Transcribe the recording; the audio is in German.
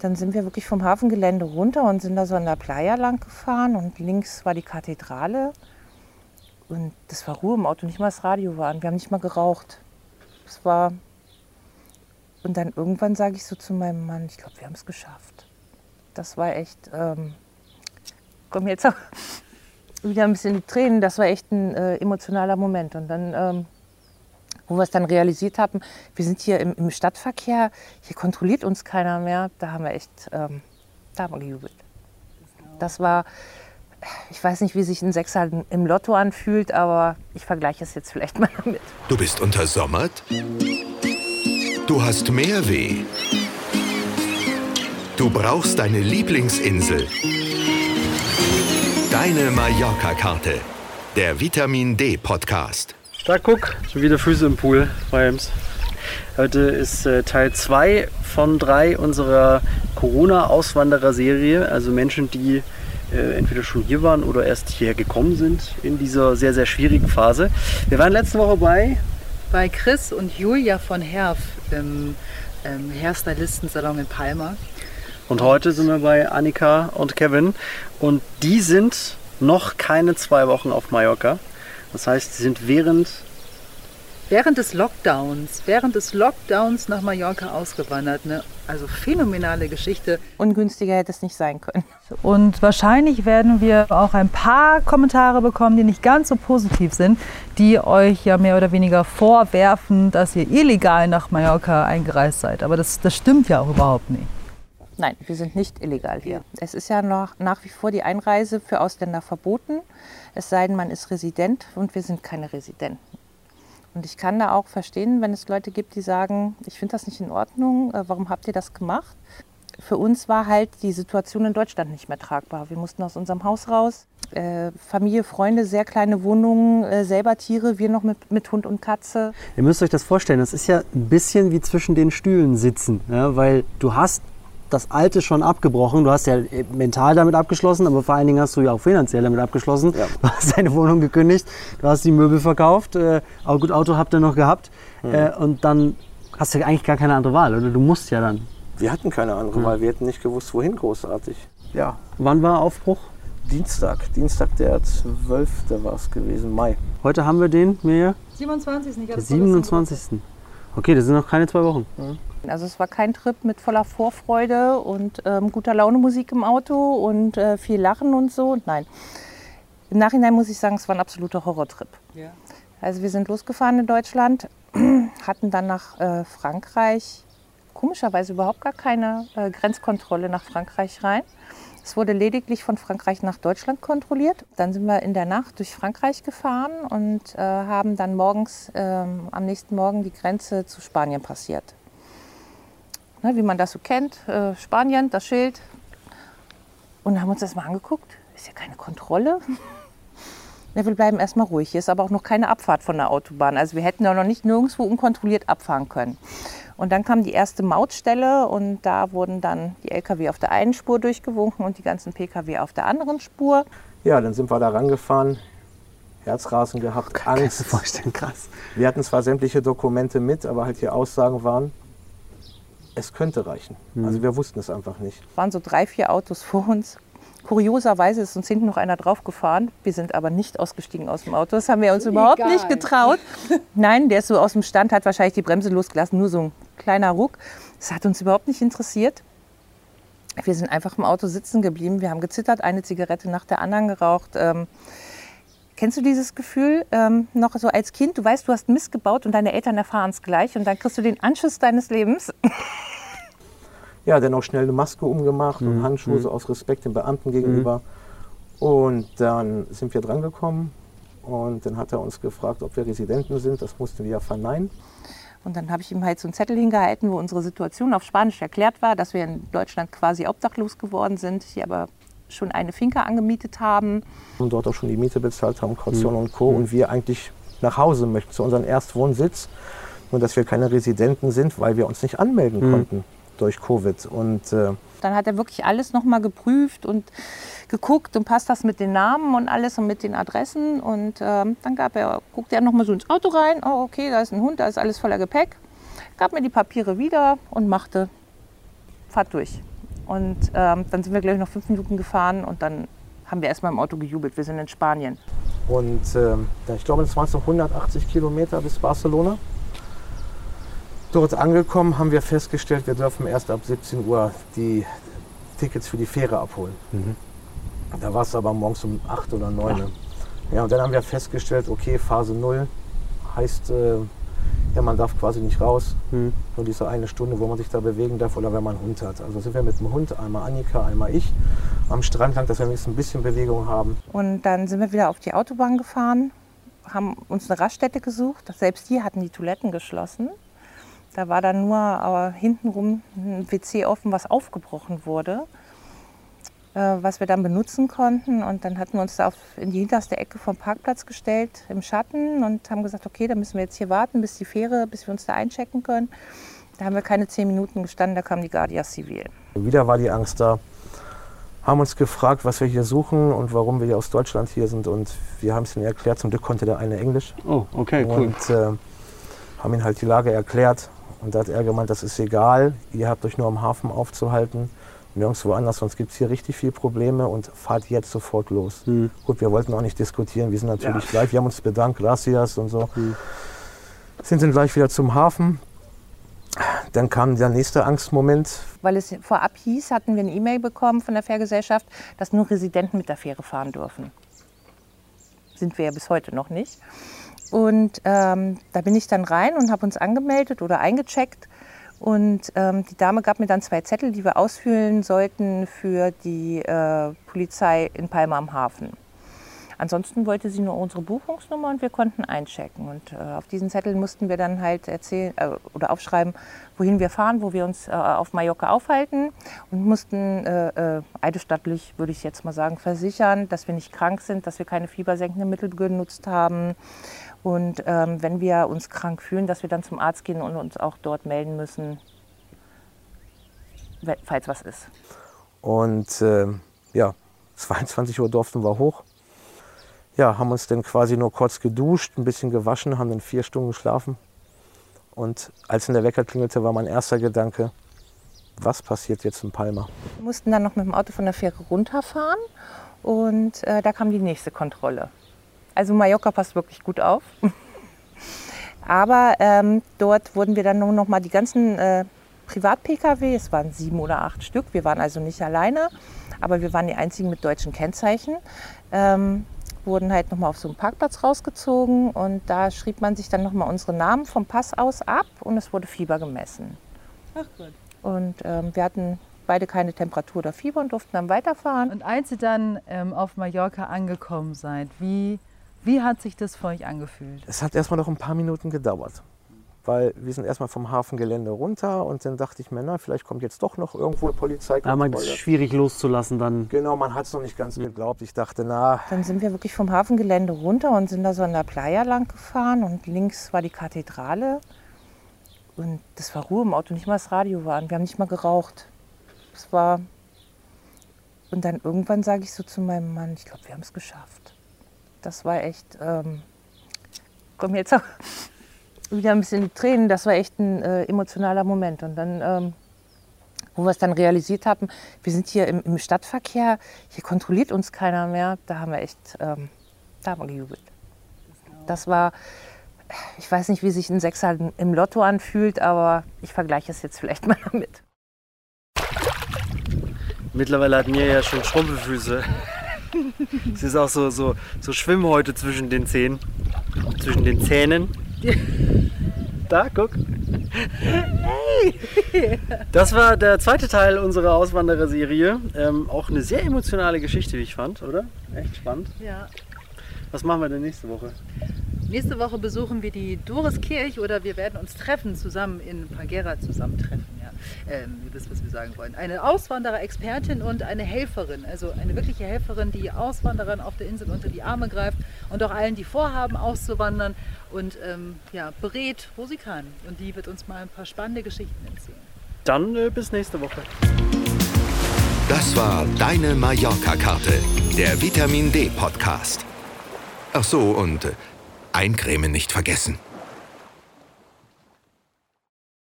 Dann sind wir wirklich vom Hafengelände runter und sind da so an der Playa lang gefahren und links war die Kathedrale. Und das war Ruhe im Auto, nicht mal das Radio war an. Wir haben nicht mal geraucht. Es war. Und dann irgendwann sage ich so zu meinem Mann, ich glaube, wir haben es geschafft. Das war echt. Ähm, komm jetzt auch wieder ein bisschen die Tränen. Das war echt ein äh, emotionaler Moment. Und dann, ähm, wo wir es dann realisiert haben, wir sind hier im, im, Stadtverkehr, hier kontrolliert uns keiner mehr. Da haben wir echt, ähm, da haben wir gejubelt. Das war, ich weiß nicht, wie sich ein Sechser im Lotto anfühlt, aber ich vergleiche es jetzt vielleicht mal damit. Du bist untersommert? Du hast mehr weh. Du brauchst deine Lieblingsinsel. Deine Mallorca-Karte. Der Vitamin D-Podcast. Stark guck, schon wieder Füße im Pool bei Ems. Heute ist äh, Teil 2 von 3 unserer Corona-Auswanderer-Serie. Also Menschen, die äh, entweder schon hier waren oder erst hierher gekommen sind in dieser sehr, sehr schwierigen Phase. Wir waren letzte Woche bei... Bei Chris und Julia von Herf im ähm, Hairstylistensalon in Palma. Und heute sind wir bei Annika und Kevin. Und die sind noch keine zwei Wochen auf Mallorca. Das heißt, sie sind während während des Lockdowns, während des Lockdowns nach Mallorca ausgewandert. Ne? Also phänomenale Geschichte. Ungünstiger hätte es nicht sein können. Und wahrscheinlich werden wir auch ein paar Kommentare bekommen, die nicht ganz so positiv sind, die euch ja mehr oder weniger vorwerfen, dass ihr illegal nach Mallorca eingereist seid. Aber das, das stimmt ja auch überhaupt nicht. Nein, wir sind nicht illegal hier. Es ist ja noch nach wie vor die Einreise für Ausländer verboten, es sei denn, man ist Resident und wir sind keine Residenten. Und ich kann da auch verstehen, wenn es Leute gibt, die sagen, ich finde das nicht in Ordnung, äh, warum habt ihr das gemacht? Für uns war halt die Situation in Deutschland nicht mehr tragbar. Wir mussten aus unserem Haus raus. Äh, Familie, Freunde, sehr kleine Wohnungen, äh, selber Tiere, wir noch mit, mit, Hund und Katze. Ihr müsst euch das vorstellen, das ist ja ein bisschen wie zwischen den Stühlen sitzen, ja, weil du hast das Alte schon abgebrochen. Du hast ja mental damit abgeschlossen, aber vor allen Dingen hast du ja auch finanziell damit abgeschlossen. Ja. Du hast deine Wohnung gekündigt, du hast die Möbel verkauft, äh, auch gut Auto habt ihr noch gehabt mhm. äh, und dann hast du eigentlich gar keine andere Wahl, oder? Du musst ja dann. Wir hatten keine andere mhm. Wahl, wir hätten nicht gewusst, wohin großartig. Ja. Wann war Aufbruch? Dienstag, Dienstag der 12. war es gewesen, Mai. Heute haben wir den, mehr? 27. Der 27. Okay, das sind noch keine zwei Wochen. Mhm. Also es war kein Trip mit voller Vorfreude und ähm, guter Laune Musik im Auto und äh, viel Lachen und so. Nein. Im Nachhinein muss ich sagen, es war ein absoluter Horrortrip. Ja. Also wir sind losgefahren in Deutschland, hatten dann nach äh, Frankreich komischerweise überhaupt gar keine äh, Grenzkontrolle nach Frankreich rein. Es wurde lediglich von Frankreich nach Deutschland kontrolliert. Dann sind wir in der Nacht durch Frankreich gefahren und äh, haben dann morgens, ähm, am nächsten Morgen die Grenze zu Spanien passiert. Ne, wie man das so kennt, äh, Spanien, das Schild. Und haben uns das mal angeguckt. Ist ja keine Kontrolle. Ne, wir bleiben erstmal ruhig. Hier ist aber auch noch keine Abfahrt von der Autobahn. Also wir hätten ja noch nicht nirgendwo unkontrolliert abfahren können. Und dann kam die erste Mautstelle und da wurden dann die Lkw auf der einen Spur durchgewunken und die ganzen Pkw auf der anderen Spur. Ja, dann sind wir da rangefahren, Herzrasen gehabt, Kann Angst. Kann vorstellen, krass. Wir hatten zwar sämtliche Dokumente mit, aber halt hier Aussagen waren, es könnte reichen. Mhm. Also wir wussten es einfach nicht. Es waren so drei, vier Autos vor uns. Kurioserweise ist uns hinten noch einer draufgefahren. Wir sind aber nicht ausgestiegen aus dem Auto. Das haben wir uns überhaupt Egal. nicht getraut. Nein, der ist so aus dem Stand, hat wahrscheinlich die Bremse losgelassen, nur so ein kleiner Ruck. Das hat uns überhaupt nicht interessiert. Wir sind einfach im Auto sitzen geblieben. Wir haben gezittert, eine Zigarette nach der anderen geraucht. Ähm, kennst du dieses Gefühl ähm, noch so als Kind? Du weißt, du hast Mist gebaut und deine Eltern erfahren es gleich und dann kriegst du den Anschluss deines Lebens. Ja, dann auch schnell eine Maske umgemacht mhm. und Handschuhe mhm. so aus Respekt den Beamten gegenüber. Mhm. Und dann sind wir drangekommen und dann hat er uns gefragt, ob wir Residenten sind. Das mussten wir ja verneinen. Und dann habe ich ihm halt so einen Zettel hingehalten, wo unsere Situation auf Spanisch erklärt war, dass wir in Deutschland quasi obdachlos geworden sind, hier aber schon eine Finca angemietet haben. Und dort auch schon die Miete bezahlt haben, Kaution mhm. und Co. Und wir eigentlich nach Hause möchten, zu unserem Erstwohnsitz. Nur, dass wir keine Residenten sind, weil wir uns nicht anmelden mhm. konnten durch Covid. Und, äh dann hat er wirklich alles nochmal geprüft und geguckt und passt das mit den Namen und alles und mit den Adressen. Und äh, dann gab er, guckte er nochmal so ins Auto rein. Oh, okay, da ist ein Hund, da ist alles voller Gepäck. Gab mir die Papiere wieder und machte Fahrt durch. Und ähm, dann sind wir, glaube ich, noch fünf Minuten gefahren und dann haben wir erstmal im Auto gejubelt. Wir sind in Spanien. Und ähm, ich glaube, es waren so 180 Kilometer bis Barcelona. Dort angekommen haben wir festgestellt, wir dürfen erst ab 17 Uhr die Tickets für die Fähre abholen. Mhm. Da war es aber morgens um 8 oder 9. Ja. ja, und dann haben wir festgestellt, okay, Phase 0 heißt, äh, ja, man darf quasi nicht raus. Mhm. Nur diese eine Stunde, wo man sich da bewegen darf oder wenn man einen Hund hat. Also sind wir mit dem Hund, einmal Annika, einmal ich, am Strand lang, dass wir wenigstens ein bisschen Bewegung haben. Und dann sind wir wieder auf die Autobahn gefahren, haben uns eine Raststätte gesucht. Selbst die hatten die Toiletten geschlossen. Da war dann nur aber hintenrum ein WC offen, was aufgebrochen wurde, äh, was wir dann benutzen konnten. Und dann hatten wir uns da auf, in die hinterste Ecke vom Parkplatz gestellt, im Schatten, und haben gesagt, okay, dann müssen wir jetzt hier warten, bis die Fähre, bis wir uns da einchecken können. Da haben wir keine zehn Minuten gestanden, da kam die Guardia Civil. Wieder war die Angst da. Haben uns gefragt, was wir hier suchen und warum wir hier aus Deutschland hier sind. Und wir haben es ihnen erklärt. Zum Glück konnte der eine Englisch. Oh, okay, cool. Und äh, haben ihm halt die Lage erklärt. Und da hat er gemeint, das ist egal, ihr habt euch nur am Hafen aufzuhalten, nirgendwo anders, sonst gibt es hier richtig viele Probleme und fahrt jetzt sofort los. Mhm. Gut, wir wollten auch nicht diskutieren, wir sind natürlich ja. gleich, wir haben uns bedankt, gracias und so. Mhm. Sind dann gleich wieder zum Hafen. Dann kam der nächste Angstmoment. Weil es vorab hieß, hatten wir eine E-Mail bekommen von der Fährgesellschaft, dass nur Residenten mit der Fähre fahren dürfen. Sind wir ja bis heute noch nicht. Und ähm, da bin ich dann rein und habe uns angemeldet oder eingecheckt. Und ähm, die Dame gab mir dann zwei Zettel, die wir ausfüllen sollten für die äh, Polizei in Palma am Hafen. Ansonsten wollte sie nur unsere Buchungsnummer und wir konnten einchecken. Und äh, auf diesen Zetteln mussten wir dann halt erzählen äh, oder aufschreiben, wohin wir fahren, wo wir uns äh, auf Mallorca aufhalten und mussten äh, äh, eidesstattlich, würde ich jetzt mal sagen, versichern, dass wir nicht krank sind, dass wir keine fiebersenkenden Mittel genutzt haben. Und ähm, wenn wir uns krank fühlen, dass wir dann zum Arzt gehen und uns auch dort melden müssen, falls was ist. Und äh, ja, 22 Uhr durften wir hoch ja, haben uns dann quasi nur kurz geduscht, ein bisschen gewaschen, haben dann vier Stunden geschlafen. Und als dann der Wecker klingelte, war mein erster Gedanke, was passiert jetzt in Palma? Wir mussten dann noch mit dem Auto von der Fähre runterfahren und äh, da kam die nächste Kontrolle. Also Mallorca passt wirklich gut auf. Aber ähm, dort wurden wir dann nur noch mal die ganzen äh, Privat-Pkw, es waren sieben oder acht Stück, wir waren also nicht alleine, aber wir waren die einzigen mit deutschen Kennzeichen. Ähm, wurden halt nochmal auf so einen Parkplatz rausgezogen und da schrieb man sich dann nochmal unsere Namen vom Pass aus ab und es wurde Fieber gemessen. Ach gut. Und ähm, wir hatten beide keine Temperatur oder Fieber und durften dann weiterfahren. Und als ihr dann ähm, auf Mallorca angekommen seid, wie, wie hat sich das für euch angefühlt? Es hat erstmal noch ein paar Minuten gedauert weil wir sind erstmal vom Hafengelände runter und dann dachte ich mir, na, vielleicht kommt jetzt doch noch irgendwo eine Polizeikontrolle. Ja, man ist schwierig loszulassen dann. Genau, man hat es noch nicht ganz geglaubt. Ich dachte, na. Dann sind wir wirklich vom Hafengelände runter und sind da so an der Playa lang gefahren und links war die Kathedrale und das war Ruhe im Auto, nicht mal das Radio war an. Wir haben nicht mal geraucht. Es war und dann irgendwann sage ich so zu meinem Mann, ich glaube, wir haben es geschafft. Das war echt, ähm, komm jetzt auch wieder ein bisschen die Tränen. Das war echt ein äh, emotionaler Moment. Und dann, ähm, wo wir es dann realisiert haben, wir sind hier im, im, Stadtverkehr, hier kontrolliert uns keiner mehr. Da haben wir echt, ähm, da haben wir gejubelt. Das war, ich weiß nicht, wie sich ein Sechser im Lotto anfühlt, aber ich vergleiche es jetzt vielleicht mal damit. Mittlerweile hat mir ja schon Schrumpelfüße. es ist auch so, so, so Schwimmhäute zwischen den Zähnen, zwischen den Zähnen. Da, guck. Hey! Das war der zweite Teil unserer Auswanderer-Serie. Ähm, auch eine sehr emotionale Geschichte, wie ich fand, oder? Echt spannend. Ja. Was machen wir denn nächste Woche? Nächste Woche besuchen wir die Doriskirch oder wir werden uns treffen, zusammen in Pagera zusammentreffen. Ähm, ihr wisst, was wir sagen wollen. Eine Auswanderer-Expertin und eine Helferin, also eine wirkliche Helferin, die Auswanderern auf der Insel unter die Arme greift und auch allen, die vorhaben, auszuwandern und ähm, ja, berät, wo sie kann. Und die wird uns mal ein paar spannende Geschichten erzählen. Dann äh, bis nächste Woche. Das war Deine Mallorca-Karte, der Vitamin D-Podcast. Ach so, und äh, Eincremen nicht vergessen.